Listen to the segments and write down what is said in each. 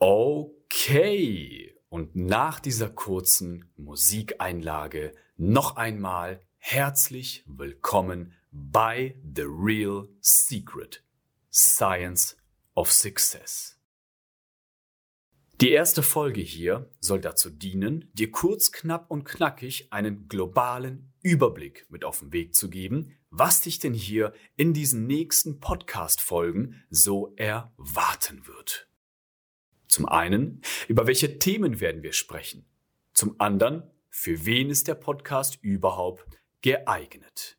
Okay. Und nach dieser kurzen Musikeinlage noch einmal herzlich willkommen bei The Real Secret Science of Success. Die erste Folge hier soll dazu dienen, dir kurz, knapp und knackig einen globalen Überblick mit auf den Weg zu geben, was dich denn hier in diesen nächsten Podcast-Folgen so erwarten wird. Zum einen, über welche Themen werden wir sprechen? Zum anderen, für wen ist der Podcast überhaupt geeignet?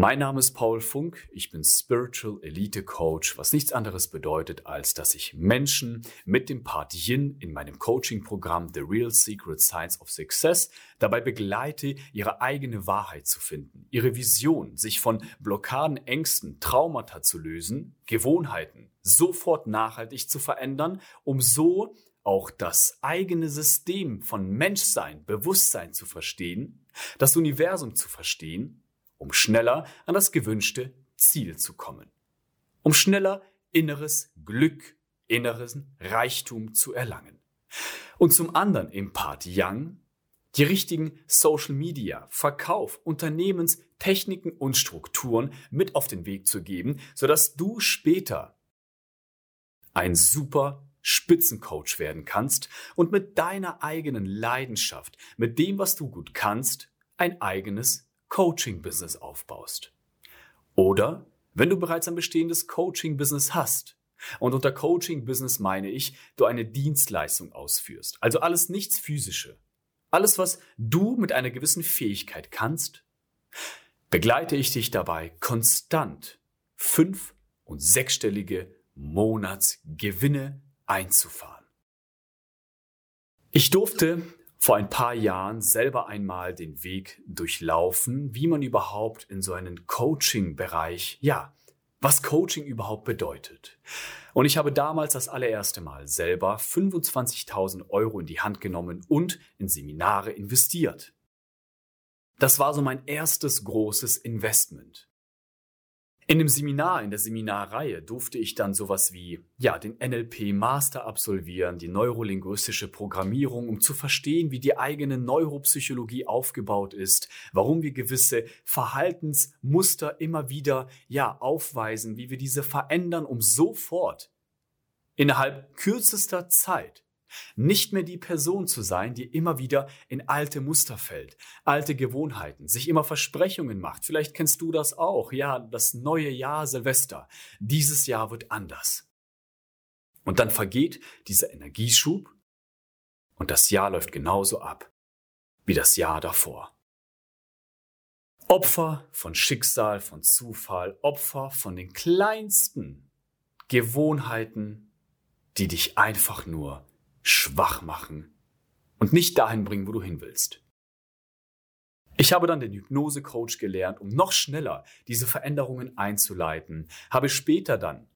Mein Name ist Paul Funk, ich bin Spiritual Elite Coach, was nichts anderes bedeutet, als dass ich Menschen mit dem Part Yin in meinem Coaching-Programm The Real Secret Science of Success dabei begleite, ihre eigene Wahrheit zu finden, ihre Vision, sich von Blockaden, Ängsten, Traumata zu lösen, Gewohnheiten sofort nachhaltig zu verändern, um so auch das eigene System von Menschsein, Bewusstsein zu verstehen, das Universum zu verstehen um schneller an das gewünschte Ziel zu kommen, um schneller inneres Glück, inneren Reichtum zu erlangen. Und zum anderen im Part Young die richtigen Social Media, Verkauf, Unternehmenstechniken und Strukturen mit auf den Weg zu geben, sodass du später ein super Spitzencoach werden kannst und mit deiner eigenen Leidenschaft, mit dem, was du gut kannst, ein eigenes Coaching-Business aufbaust. Oder wenn du bereits ein bestehendes Coaching-Business hast. Und unter Coaching-Business meine ich, du eine Dienstleistung ausführst. Also alles nichts physische. Alles, was du mit einer gewissen Fähigkeit kannst, begleite ich dich dabei konstant fünf- und sechsstellige Monatsgewinne einzufahren. Ich durfte vor ein paar Jahren selber einmal den Weg durchlaufen, wie man überhaupt in so einen Coaching-Bereich, ja, was Coaching überhaupt bedeutet. Und ich habe damals das allererste Mal selber 25.000 Euro in die Hand genommen und in Seminare investiert. Das war so mein erstes großes Investment. In dem Seminar, in der Seminarreihe durfte ich dann sowas wie, ja, den NLP Master absolvieren, die neurolinguistische Programmierung, um zu verstehen, wie die eigene Neuropsychologie aufgebaut ist, warum wir gewisse Verhaltensmuster immer wieder, ja, aufweisen, wie wir diese verändern, um sofort innerhalb kürzester Zeit nicht mehr die Person zu sein, die immer wieder in alte Muster fällt, alte Gewohnheiten, sich immer Versprechungen macht. Vielleicht kennst du das auch. Ja, das neue Jahr Silvester. Dieses Jahr wird anders. Und dann vergeht dieser Energieschub und das Jahr läuft genauso ab wie das Jahr davor. Opfer von Schicksal, von Zufall, Opfer von den kleinsten Gewohnheiten, die dich einfach nur schwach machen und nicht dahin bringen, wo du hin willst. Ich habe dann den Hypnose-Coach gelernt, um noch schneller diese Veränderungen einzuleiten, habe später dann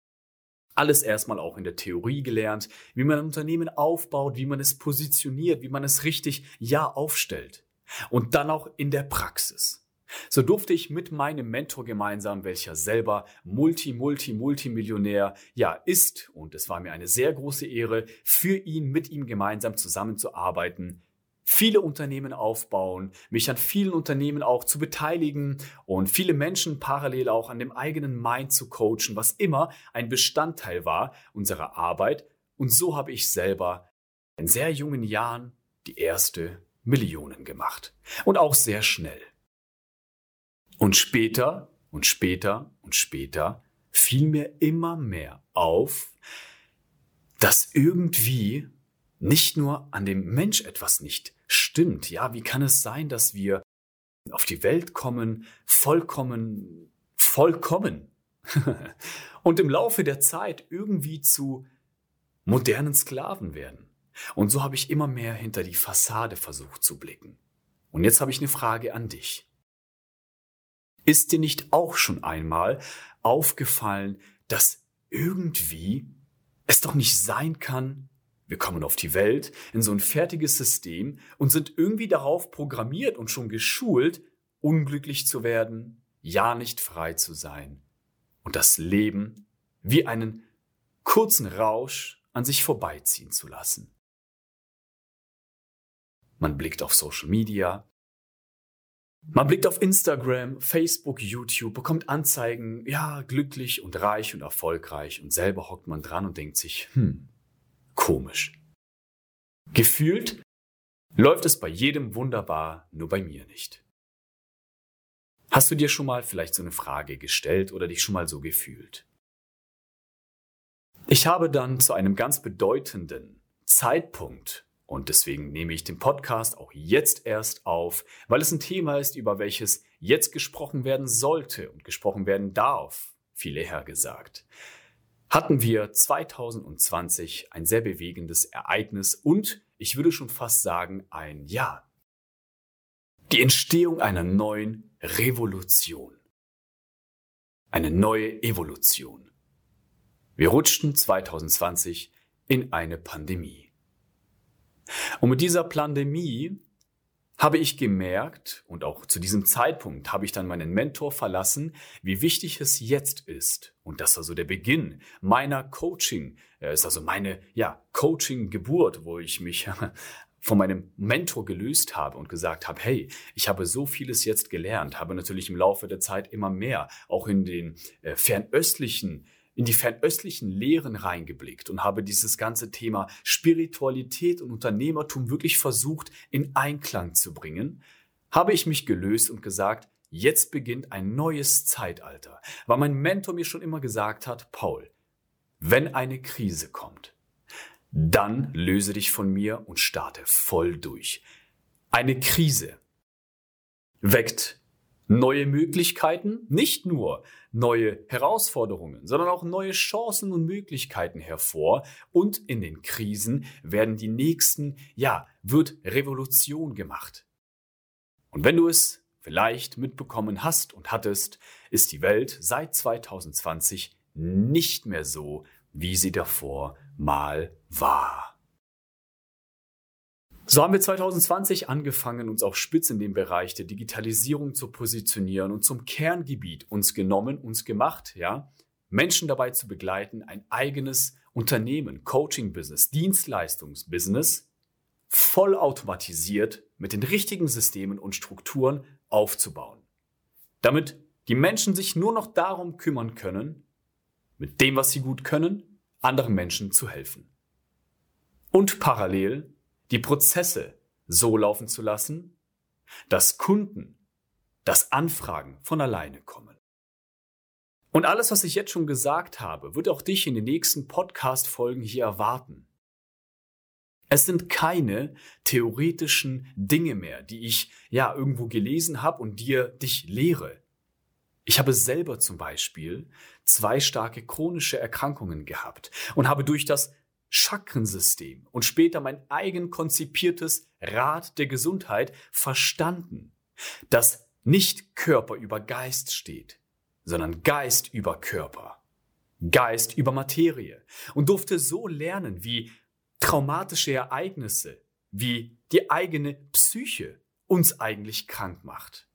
alles erstmal auch in der Theorie gelernt, wie man ein Unternehmen aufbaut, wie man es positioniert, wie man es richtig ja aufstellt. Und dann auch in der Praxis. So durfte ich mit meinem Mentor gemeinsam, welcher selber Multi, Multi, Multimillionär ja ist, und es war mir eine sehr große Ehre, für ihn, mit ihm gemeinsam zusammenzuarbeiten, viele Unternehmen aufbauen, mich an vielen Unternehmen auch zu beteiligen und viele Menschen parallel auch an dem eigenen Mind zu coachen, was immer ein Bestandteil war unserer Arbeit. Und so habe ich selber in sehr jungen Jahren die erste Millionen gemacht. Und auch sehr schnell. Und später und später und später fiel mir immer mehr auf, dass irgendwie nicht nur an dem Mensch etwas nicht stimmt. Ja, wie kann es sein, dass wir auf die Welt kommen, vollkommen, vollkommen und im Laufe der Zeit irgendwie zu modernen Sklaven werden? Und so habe ich immer mehr hinter die Fassade versucht zu blicken. Und jetzt habe ich eine Frage an dich. Ist dir nicht auch schon einmal aufgefallen, dass irgendwie es doch nicht sein kann, wir kommen auf die Welt in so ein fertiges System und sind irgendwie darauf programmiert und schon geschult, unglücklich zu werden, ja nicht frei zu sein und das Leben wie einen kurzen Rausch an sich vorbeiziehen zu lassen. Man blickt auf Social Media, man blickt auf Instagram, Facebook, YouTube, bekommt Anzeigen, ja, glücklich und reich und erfolgreich und selber hockt man dran und denkt sich, hm, komisch. Gefühlt läuft es bei jedem wunderbar, nur bei mir nicht. Hast du dir schon mal vielleicht so eine Frage gestellt oder dich schon mal so gefühlt? Ich habe dann zu einem ganz bedeutenden Zeitpunkt und deswegen nehme ich den Podcast auch jetzt erst auf, weil es ein Thema ist, über welches jetzt gesprochen werden sollte und gesprochen werden darf, viel eher gesagt. Hatten wir 2020 ein sehr bewegendes Ereignis und ich würde schon fast sagen ein Ja. Die Entstehung einer neuen Revolution. Eine neue Evolution. Wir rutschten 2020 in eine Pandemie. Und mit dieser Pandemie habe ich gemerkt, und auch zu diesem Zeitpunkt habe ich dann meinen Mentor verlassen, wie wichtig es jetzt ist. Und das war so der Beginn meiner Coaching, äh, ist also meine, ja, Coaching-Geburt, wo ich mich von meinem Mentor gelöst habe und gesagt habe, hey, ich habe so vieles jetzt gelernt, habe natürlich im Laufe der Zeit immer mehr, auch in den äh, fernöstlichen in die fernöstlichen Lehren reingeblickt und habe dieses ganze Thema Spiritualität und Unternehmertum wirklich versucht in Einklang zu bringen, habe ich mich gelöst und gesagt, jetzt beginnt ein neues Zeitalter, weil mein Mentor mir schon immer gesagt hat, Paul, wenn eine Krise kommt, dann löse dich von mir und starte voll durch. Eine Krise weckt neue Möglichkeiten, nicht nur neue Herausforderungen, sondern auch neue Chancen und Möglichkeiten hervor. Und in den Krisen werden die nächsten, ja, wird Revolution gemacht. Und wenn du es vielleicht mitbekommen hast und hattest, ist die Welt seit 2020 nicht mehr so, wie sie davor mal war. So haben wir 2020 angefangen, uns auf Spitz in dem Bereich der Digitalisierung zu positionieren und zum Kerngebiet uns genommen, uns gemacht, ja, Menschen dabei zu begleiten, ein eigenes Unternehmen, Coaching-Business, Dienstleistungsbusiness, vollautomatisiert mit den richtigen Systemen und Strukturen aufzubauen. Damit die Menschen sich nur noch darum kümmern können, mit dem, was sie gut können, anderen Menschen zu helfen. Und parallel die Prozesse so laufen zu lassen, dass Kunden, dass Anfragen von alleine kommen. Und alles, was ich jetzt schon gesagt habe, wird auch dich in den nächsten Podcast-Folgen hier erwarten. Es sind keine theoretischen Dinge mehr, die ich ja irgendwo gelesen habe und dir dich lehre. Ich habe selber zum Beispiel zwei starke chronische Erkrankungen gehabt und habe durch das Chakrensystem und später mein eigen konzipiertes Rad der Gesundheit verstanden, dass nicht Körper über Geist steht, sondern Geist über Körper, Geist über Materie und durfte so lernen, wie traumatische Ereignisse, wie die eigene Psyche uns eigentlich krank macht.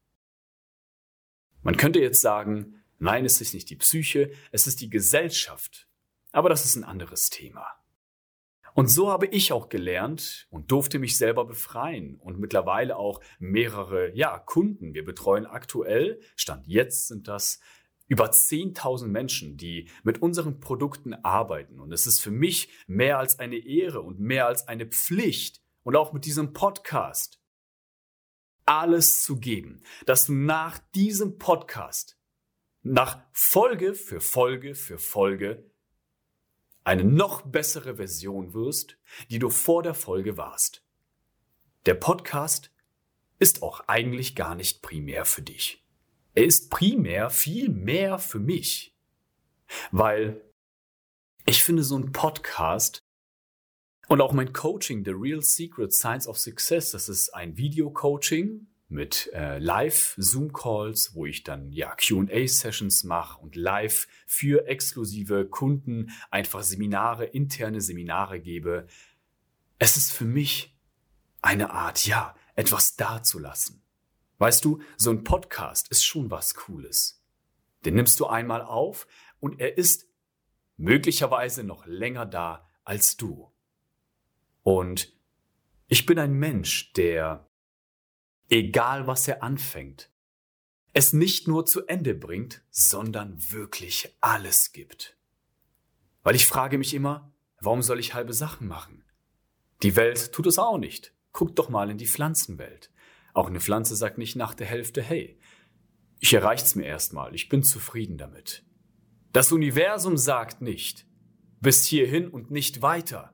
Man könnte jetzt sagen, nein, es ist nicht die Psyche, es ist die Gesellschaft, aber das ist ein anderes Thema. Und so habe ich auch gelernt und durfte mich selber befreien und mittlerweile auch mehrere, ja, Kunden. Wir betreuen aktuell, Stand jetzt sind das über 10.000 Menschen, die mit unseren Produkten arbeiten. Und es ist für mich mehr als eine Ehre und mehr als eine Pflicht und auch mit diesem Podcast alles zu geben, dass du nach diesem Podcast, nach Folge für Folge für Folge eine noch bessere Version wirst, die du vor der Folge warst. Der Podcast ist auch eigentlich gar nicht primär für dich. Er ist primär viel mehr für mich, weil ich finde so ein Podcast und auch mein Coaching, The Real Secret Science of Success, das ist ein Video-Coaching, mit äh, Live-Zoom-Calls, wo ich dann ja QA-Sessions mache und live für exklusive Kunden einfach Seminare, interne Seminare gebe. Es ist für mich eine Art, ja, etwas dazulassen. Weißt du, so ein Podcast ist schon was Cooles. Den nimmst du einmal auf und er ist möglicherweise noch länger da, als du. Und ich bin ein Mensch, der, egal was er anfängt, es nicht nur zu Ende bringt, sondern wirklich alles gibt. Weil ich frage mich immer, warum soll ich halbe Sachen machen? Die Welt tut es auch nicht. Guck doch mal in die Pflanzenwelt. Auch eine Pflanze sagt nicht nach der Hälfte, hey, ich erreicht's mir erstmal, ich bin zufrieden damit. Das Universum sagt nicht, bis hierhin und nicht weiter.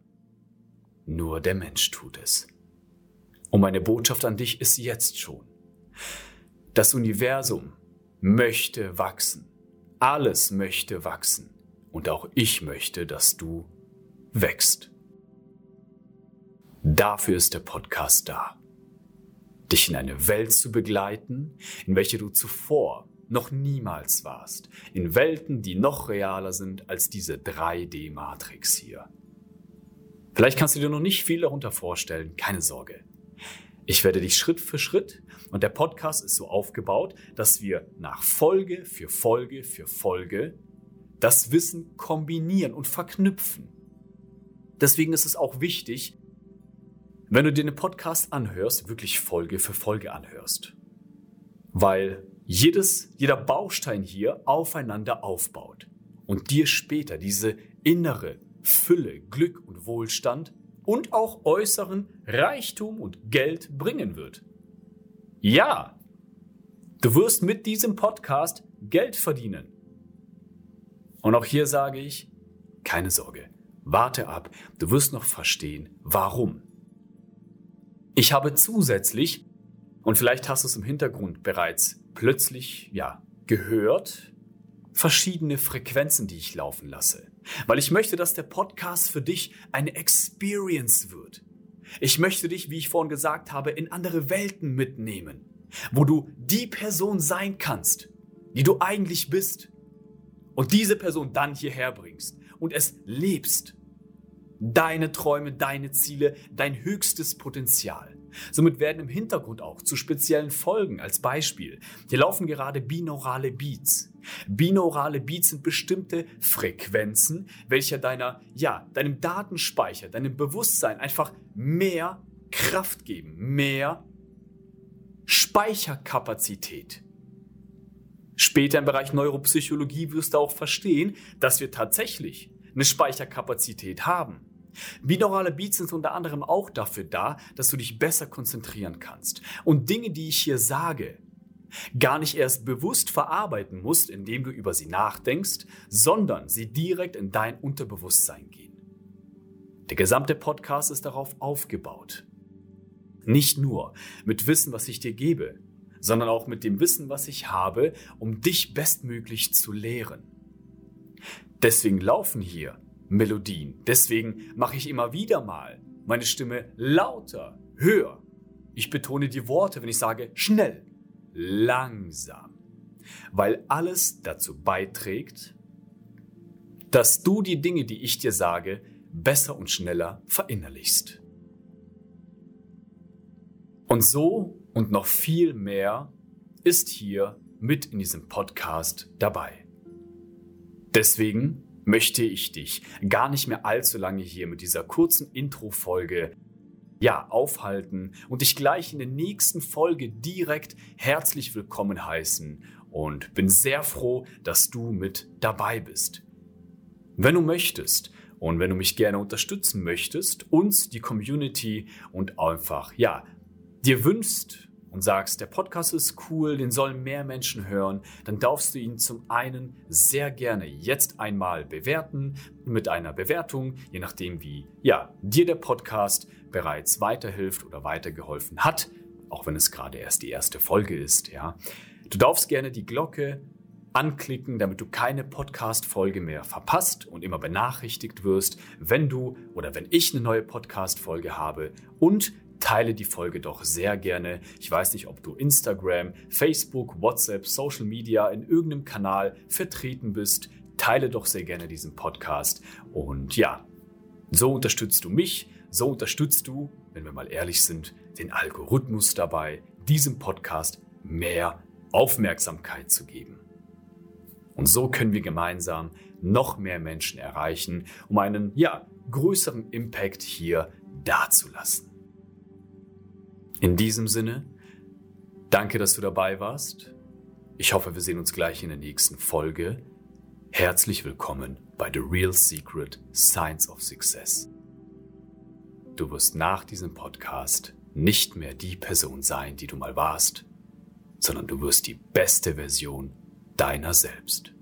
Nur der Mensch tut es. Und meine Botschaft an dich ist jetzt schon. Das Universum möchte wachsen. Alles möchte wachsen. Und auch ich möchte, dass du wächst. Dafür ist der Podcast da. Dich in eine Welt zu begleiten, in welche du zuvor noch niemals warst. In Welten, die noch realer sind als diese 3D-Matrix hier. Vielleicht kannst du dir noch nicht viel darunter vorstellen, keine Sorge. Ich werde dich Schritt für Schritt und der Podcast ist so aufgebaut, dass wir nach Folge für Folge für Folge das Wissen kombinieren und verknüpfen. Deswegen ist es auch wichtig, wenn du dir einen Podcast anhörst, wirklich Folge für Folge anhörst. Weil jedes, jeder Baustein hier aufeinander aufbaut und dir später diese innere Fülle, Glück und Wohlstand und auch äußeren Reichtum und Geld bringen wird. Ja, du wirst mit diesem Podcast Geld verdienen. Und auch hier sage ich, keine Sorge, warte ab, du wirst noch verstehen, warum. Ich habe zusätzlich, und vielleicht hast du es im Hintergrund bereits plötzlich, ja, gehört, verschiedene Frequenzen, die ich laufen lasse. Weil ich möchte, dass der Podcast für dich eine Experience wird. Ich möchte dich, wie ich vorhin gesagt habe, in andere Welten mitnehmen, wo du die Person sein kannst, die du eigentlich bist. Und diese Person dann hierher bringst und es lebst. Deine Träume, deine Ziele, dein höchstes Potenzial. Somit werden im Hintergrund auch zu speziellen Folgen als Beispiel. Hier laufen gerade binaurale Beats. Binaurale Beats sind bestimmte Frequenzen, welche deiner, ja, deinem Datenspeicher, deinem Bewusstsein einfach mehr Kraft geben, mehr Speicherkapazität. Später im Bereich Neuropsychologie wirst du auch verstehen, dass wir tatsächlich eine Speicherkapazität haben. Binaurale Beats sind unter anderem auch dafür da, dass du dich besser konzentrieren kannst und Dinge, die ich hier sage, gar nicht erst bewusst verarbeiten musst, indem du über sie nachdenkst, sondern sie direkt in dein Unterbewusstsein gehen. Der gesamte Podcast ist darauf aufgebaut. Nicht nur mit Wissen, was ich dir gebe, sondern auch mit dem Wissen, was ich habe, um dich bestmöglich zu lehren. Deswegen laufen hier Melodien. Deswegen mache ich immer wieder mal meine Stimme lauter, höher. Ich betone die Worte, wenn ich sage schnell, langsam, weil alles dazu beiträgt, dass du die Dinge, die ich dir sage, besser und schneller verinnerlichst. Und so und noch viel mehr ist hier mit in diesem Podcast dabei. Deswegen möchte ich dich gar nicht mehr allzu lange hier mit dieser kurzen Intro-Folge ja, aufhalten und dich gleich in der nächsten Folge direkt herzlich willkommen heißen und bin sehr froh, dass du mit dabei bist. Wenn du möchtest und wenn du mich gerne unterstützen möchtest, uns, die Community und einfach, ja, dir wünschst, und sagst, der Podcast ist cool, den sollen mehr Menschen hören, dann darfst du ihn zum einen sehr gerne jetzt einmal bewerten mit einer Bewertung, je nachdem wie ja, dir der Podcast bereits weiterhilft oder weitergeholfen hat, auch wenn es gerade erst die erste Folge ist, ja. Du darfst gerne die Glocke anklicken, damit du keine Podcast-Folge mehr verpasst und immer benachrichtigt wirst, wenn du oder wenn ich eine neue Podcast-Folge habe und teile die Folge doch sehr gerne. Ich weiß nicht, ob du Instagram, Facebook, WhatsApp, Social Media in irgendeinem Kanal vertreten bist. Teile doch sehr gerne diesen Podcast. Und ja, so unterstützt du mich, so unterstützt du, wenn wir mal ehrlich sind, den Algorithmus dabei, diesem Podcast mehr Aufmerksamkeit zu geben. Und so können wir gemeinsam noch mehr Menschen erreichen, um einen, ja, größeren Impact hier dazulassen. In diesem Sinne, danke, dass du dabei warst. Ich hoffe, wir sehen uns gleich in der nächsten Folge. Herzlich willkommen bei The Real Secret Science of Success. Du wirst nach diesem Podcast nicht mehr die Person sein, die du mal warst, sondern du wirst die beste Version deiner selbst.